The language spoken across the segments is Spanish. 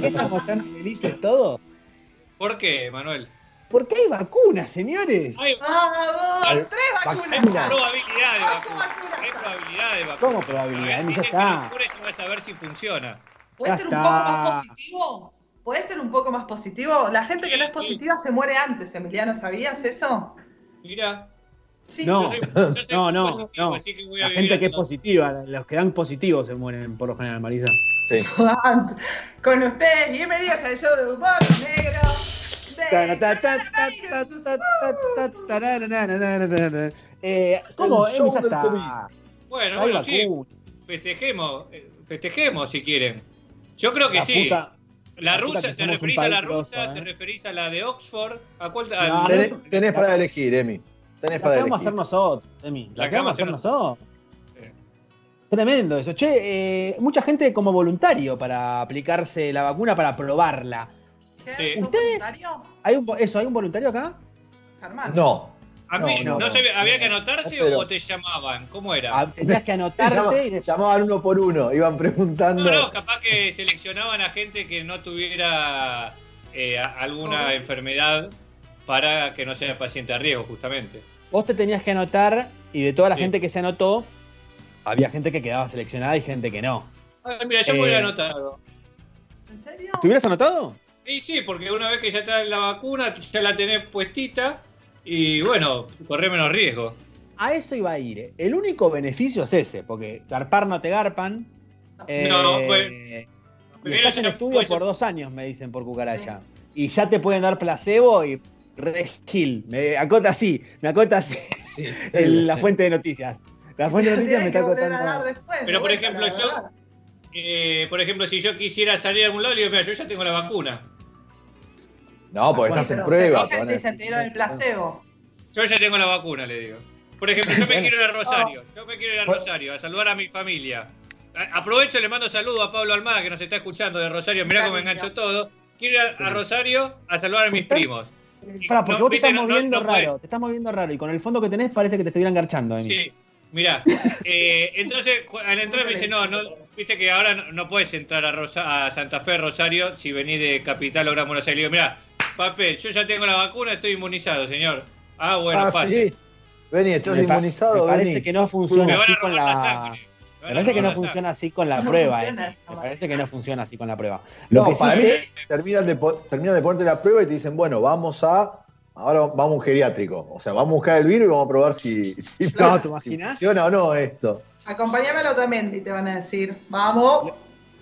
por qué estamos tan felices todos? ¿Por qué, Manuel? Porque hay vacunas, señores. Hay. Al- ¡Tres vacunas! hay probabilidad de vacunas. Hay probabilidad de. ¿Cómo probabilidad? Ya que está. la cura ya vas a ver si funciona. ¿Puede Ya ser un está. poco más positivo? ¿Puede ser un poco más positivo? La gente que no es sí. positiva se muere antes, Emiliano, ¿sabías eso? Mira, Sí. No. yo soy, yo soy No, no, positivo, no. así que voy a La gente que es positiva, los que dan positivos se mueren por lo general, Marisa. Sí. Con ustedes, bienvenidos al show de humor negro. de. Eh, ¿Cómo? Bueno, bueno, sí, festejemos, eh, festejemos si quieren. Yo creo que La sí. puta- La rusa, ¿te referís a la rusa? ¿eh? ¿Te referís a la de Oxford? ¿A cuál? No, tenés para elegir, Emi. Tenés La para que vamos a hacer nosotros, Emi. La, La que vamos a hacer nosotros. Tremendo eso. Che, eh, mucha gente como voluntario para aplicarse la vacuna, para probarla. ¿Qué? Sí. ¿Sos ¿Ustedes? ¿Hay un, eso, ¿hay un voluntario acá? Germán. No. A mí, No, no, no, sé, no. ¿había que anotarse Pero- o te llamaban? ¿Cómo era? Ah, tenías que Llama- anotarte y después llamaban uno por uno, iban preguntando. No, no, capaz que seleccionaban a gente que no tuviera eh, alguna enfermedad para que no sea paciente a riesgo, justamente. vos te tenías que anotar y de toda la Sí. gente que se anotó, había gente que quedaba seleccionada y gente que no. Mira, yo me hubiera Eh, anotado. ¿En serio? ¿Te hubieras anotado? Y sí, porque una vez que ya está la vacuna, ya la tenés puestita y bueno, corre menos riesgo. A eso iba a ir. eh. El único beneficio es ese, porque garpar no te garpan. eh, No, pues, y estás en estudio por dos años, me dicen por cucaracha. Y ya te pueden dar placebo y red kill. Me acota así, me acota así Sí. la fuente de noticias. La fuente de noticias me está acotando. después, Pero, de por ejemplo, yo-. Eh, por ejemplo, si yo quisiera salir a algún lado, le digo, mira, yo ya tengo la vacuna. No, porque estás en prueba. se te dieron el placebo. Yo ya tengo la vacuna, le digo. Por ejemplo, yo me quiero ir a Rosario. Yo me quiero ir a. Rosario a saludar a mi familia. Aprovecho y le mando saludos a Pablo Almada, que nos está escuchando de Rosario. Mirá cómo me engancho todo. Quiero ir a, Rosario a saludar a mis primos. Pará, porque No, vos te estás no- moviendo no raro, te estás moviendo raro y con el fondo que tenés parece que te estuvieran garchando. Sí, mirá. Eh, entonces, al entrar me dice, no, no, viste que ahora no, no puedes entrar a, Rosa- a Santa Fe, Rosario, si venís de Capital o Gran Buenos Aires. Le digo, mirá, papel, yo ya tengo la vacuna, estoy inmunizado, señor. Ah, bueno, ah, pase. sí. Vení, estás Me inmunizado, me parece vení. que no Me funciona van así a con la la. sangre. Me parece que no funciona así con la No prueba. eh. Me parece que no funciona así con la prueba. Lo No, que sí para mí sé- terminan de, terminan de ponerte la prueba y te dicen, bueno, vamos a. Ahora vamos a un geriátrico. O sea, vamos a buscar el virus y vamos a probar si, si, No, ¿te si funciona o no esto. Acompáñame a Otamendi, te van a decir. Vamos.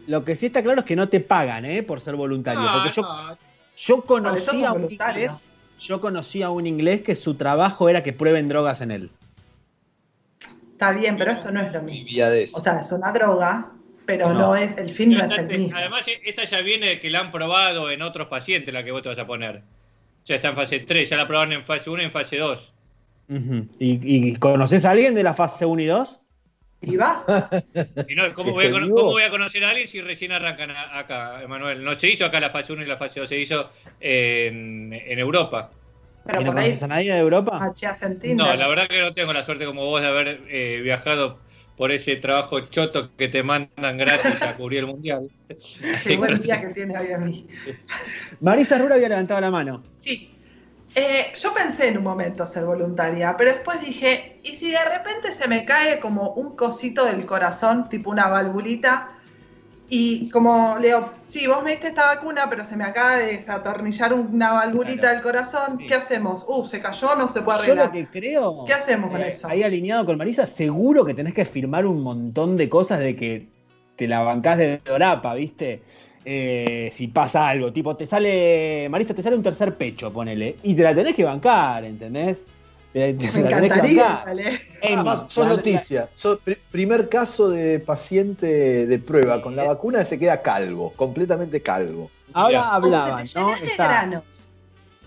Lo que sí está claro es que no te pagan, ¿eh? Por ser voluntario. No, porque yo, no, yo conocí a un voluntario. inglés. Yo conocí a un inglés que su trabajo era que prueben drogas en él. Está bien, pero esto no es lo mismo. O sea, es una droga, pero No. no, es, el fin no es el Además, mismo. Además, esta ya viene de que la han probado en otros pacientes, la que vos te vas a poner. Ya está en fase 3, ya la probaron en fase 1 y en fase 2. Ujú. ¿Y, y conoces a alguien de la fase 1 y 2? Y vas. Y no, ¿cómo, ¿Que voy a, vivo? cómo voy a conocer a alguien si recién arrancan a- acá, Emanuel? No se hizo acá la fase 1 y la fase 2, se hizo en, en Europa. Pero ¿Y no por ahí, conoces a nadie de Europa? No, la verdad que no tengo la suerte como vos de haber eh, viajado por ese trabajo choto que te mandan gratis a cubrir el mundial. Qué buen día que tiene hoy a mí. Marisa Rura había levantado la mano. Sí. Eh, yo pensé en un momento ser voluntaria, pero después dije, ¿y si de repente se me cae como un cosito del corazón, tipo una valvulita? Y como Leo, sí, vos me diste esta vacuna, pero se me acaba de desatornillar una valvulita Claro. del corazón, Sí. ¿qué hacemos? Uh, se cayó, no se puede Yo lo arreglar. que creo. ¿Qué hacemos con eh, eso? Ahí alineado con Marisa, seguro que tenés que firmar un montón de cosas de que te la bancás de dorapa, ¿viste? Eh, si pasa algo, tipo, te sale. Marisa, te sale un tercer pecho, ponele. Y te la tenés que bancar, ¿entendés? Te, te Me encantaría. Además, sos la- noticia. Sos pri- primer caso de paciente de prueba con la vacuna se queda calvo, completamente calvo. Ahora hablaban, ¿no? de Está- granos.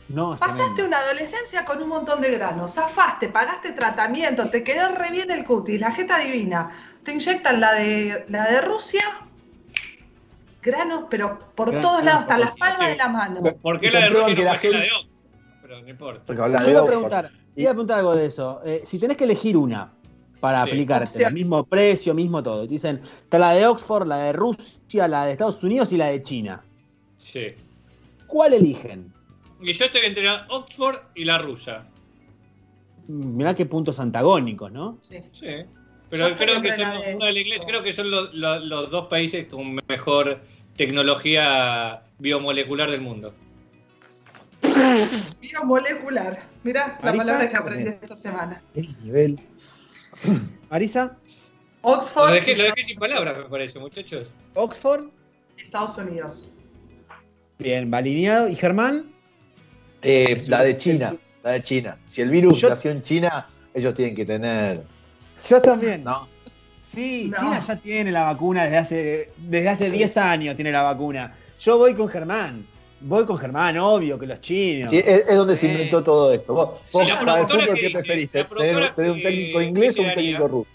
No, Pasaste tremendo. una adolescencia con un montón de granos, zafaste, pagaste tratamiento, te quedó re bien el cutis, la jeta divina. Te inyectan la de, la de Rusia, granos, pero por Granos, todos lados, hasta las palmas sí. de la mano. ¿Por qué la de Rusia no la de? Pero no importa. Porque habla Yo de iba a Oxford. Preguntar, iba a preguntar algo de eso. Eh, si tenés que elegir una para Sí. aplicarte, el mismo precio, mismo todo. Te dicen, está la de Oxford, la de Rusia, la de Estados Unidos y la de China. Sí. ¿Cuál eligen? Y yo estoy entre la Oxford y la rusa. Mirá qué puntos antagónicos, ¿no? Sí. Sí. Pero Yo creo que son la de- uno inglés, creo que son los, los- los dos países con mejor tecnología biomolecular del mundo. Biomolecular. Mirá la Marisa, palabra que aprendí bien. esta semana. El nivel. Marisa, Lo Oxford, dejé, lo dejé sin palabras, me parece, muchachos. Oxford. Estados Unidos. Bien, va alineado. ¿Y Germán? Eh, la de China. La de China. Si el virus Yo- nació en China, ellos tienen que tener. Yo también. ¿No? Sí, No. China ya tiene la vacuna desde hace, desde hace Sí. 10 años tiene la vacuna. Yo voy con Germán. Voy con Germán, obvio, que los chinos. Sí, es, es donde se inventó todo esto. Vos, Sí, vos la para el fútbol, que ¿qué dice, preferiste? ¿Tener, tener un técnico que inglés o un técnico ruso?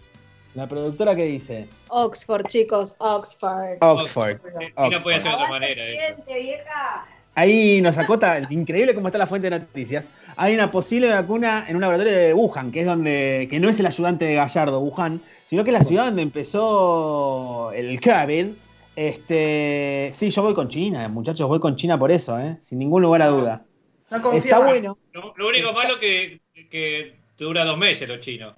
La productora que dice Oxford, chicos, Oxford. Oxford. Sí, y no puede ser de otra manera. vieja. Ahí nos acota, increíble cómo está la fuente de noticias. Hay una posible vacuna en un laboratorio de Wuhan, que es donde, que no es el ayudante de Gallardo, Wuhan, sino que es la ciudad donde empezó el COVID. Este, sí, yo voy con China, muchachos, voy con China por eso, ¿eh? sin ningún lugar a duda. No confío Está bueno. Lo, lo único malo que, que te dura dos meses los chinos.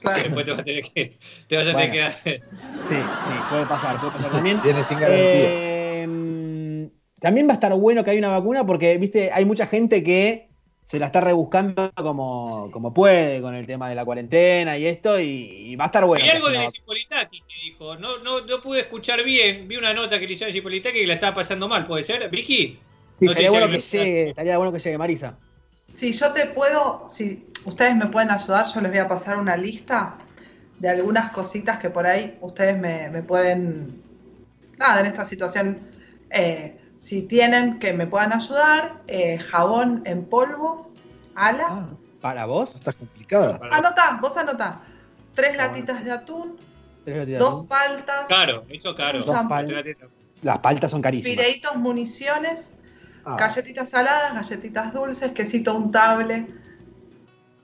Claro. Después te vas a tener que, te vas a tener Bueno. que Sí, sí, puede pasar, puede pasar también. Viene sin garantía. Eh, también va a estar bueno que haya una vacuna porque, viste, hay mucha gente que se la está rebuscando como, como puede con el tema de la cuarentena y esto, y, y va a estar bueno. Que algo de Cipolitaki que dijo, no, no, no pude escuchar bien, vi una nota que le hicieron a Cipolitaki que la estaba pasando mal, ¿puede ser? ¿Vicky? Sí, no sé estaría si bueno hay que llegue, estaría bueno que llegue, Marisa. Si yo te puedo, si ustedes me pueden ayudar, yo les voy a pasar una lista de algunas cositas que por ahí ustedes me, me pueden, nada, en esta situación, eh, si tienen que me puedan ayudar, eh, jabón en polvo, ala, Ah, ¿Para vos? estás complicada. anotá, vos anotá, tres Jabón. latitas de atún, Tres gotitas de dos atún. paltas, Caro, eso caro. Dos pal- Las paltas son carísimas. fideitos, municiones, Ah. galletitas saladas, galletitas dulces, quesito untable, Bien,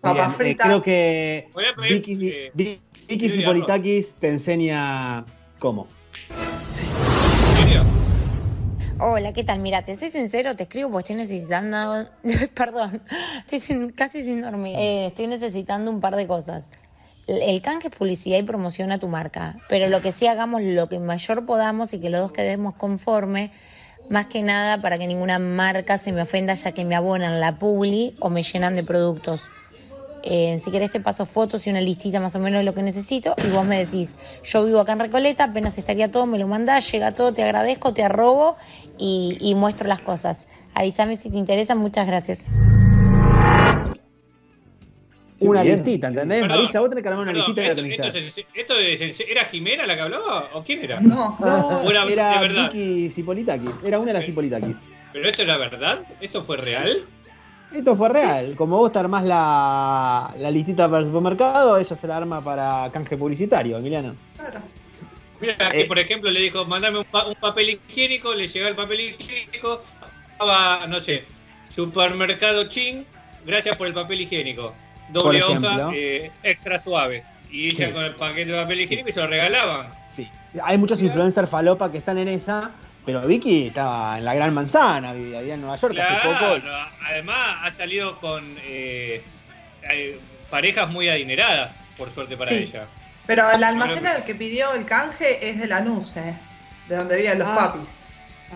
papas eh, fritas. creo que Voy a pedir, Vicky, eh, Vicky Vicky Sipolitakis te enseña cómo. Hola, ¿qué tal? Mira, te soy sincero, te escribo porque estoy necesitando. Perdón, estoy sin- casi sin dormir. Eh, estoy necesitando un par de cosas. El el canje es publicidad y promoción a tu marca, pero lo que sí hagamos lo que mayor podamos y que los dos quedemos conforme, más que nada para que ninguna marca se me ofenda ya que me abonan la publi o me llenan de productos. Eh, si querés te paso fotos y una listita más o menos de lo que necesito y vos me decís, yo vivo acá en Recoleta, apenas estaría todo, me lo mandás, llega todo, te agradezco, te arrobo y, y muestro las cosas. Avísame si te interesa, muchas gracias. Una bien. listita, ¿entendés? Perdón, Marisa, vos tenés que armar una Perdón, listita de esto, artistas. esto es esto es ¿Era Jimena la que hablaba o quién era? No, era verdad. Vicky Sipolitakis. Era una de las Sipolitakis. ¿Pero esto era verdad? ¿Esto fue real? Esto fue real. Como vos te armás la, la listita para el supermercado, ella se la arma para canje publicitario, Emiliano. claro. Mira, que Eh. por ejemplo le dijo, mandame un, pa- un papel higiénico, le llega el papel higiénico, va, no sé, supermercado chin, gracias por el papel higiénico. Doble hoja, eh, extra suave. Y ella Sí. con el paquete de papel higiénico y se lo regalaban. Sí. Hay muchos influencers falopa que están en esa, pero Vicky estaba en la gran manzana, vivía en Nueva York hace poco. Además ha salido con eh, parejas muy adineradas, por suerte para Sí. ella. Pero el almacén que al que pidió el canje es de Lanús, ¿eh? de donde viven los Ah. papis.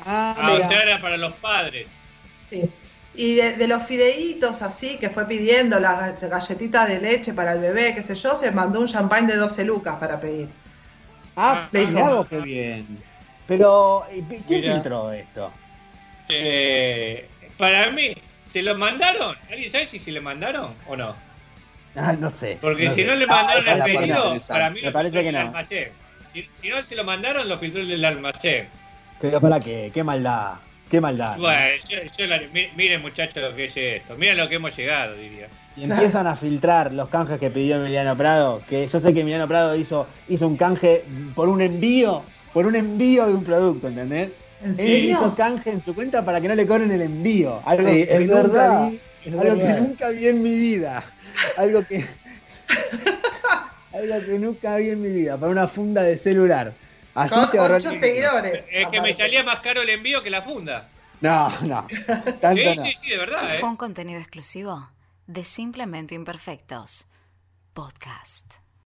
Ah, Ah, mira. o sea, era para los padres. Sí. Y de, de los fideitos así que fue pidiendo las galletitas de leche para el bebé, qué sé yo, se mandó un champán de 12 lucas para pedir. Ah, vos qué bien. Pero, ¿y ¿quién Mirá. filtró esto? Eh, para mí, ¿se lo mandaron? ¿Alguien sabe si se le mandaron o no? Ah, no sé. Porque no si sé. no le Ah, mandaron me el no. pedido, para mí Me lo parece que no. almacén. Si, si no se lo mandaron, lo filtró el del almacén. Pero para qué, qué maldad, qué maldad. ¿no? Bueno, yo, yo la- mi- miren muchachos lo que es esto. Miren lo que hemos llegado, diría. Y empiezan a filtrar los canjes que pidió Emiliano Prado, que yo sé que Emiliano Prado hizo, hizo un canje por un envío, por un envío de un producto, ¿entendés? ¿En Él hizo canje en su cuenta para que no le cobren el envío. Algo Sí, que es nunca verdad, vi, es algo verdad. que nunca vi en mi vida. Algo que. algo que nunca vi en mi vida. Para una funda de celular. Así Con se ahorra el 8 dinero. seguidores. Es que me salía más caro el envío que la funda. No, no. Tanto Sí, no. sí, sí, de verdad, ¿eh? Fue un contenido exclusivo de Simplemente Imperfectos. Podcast.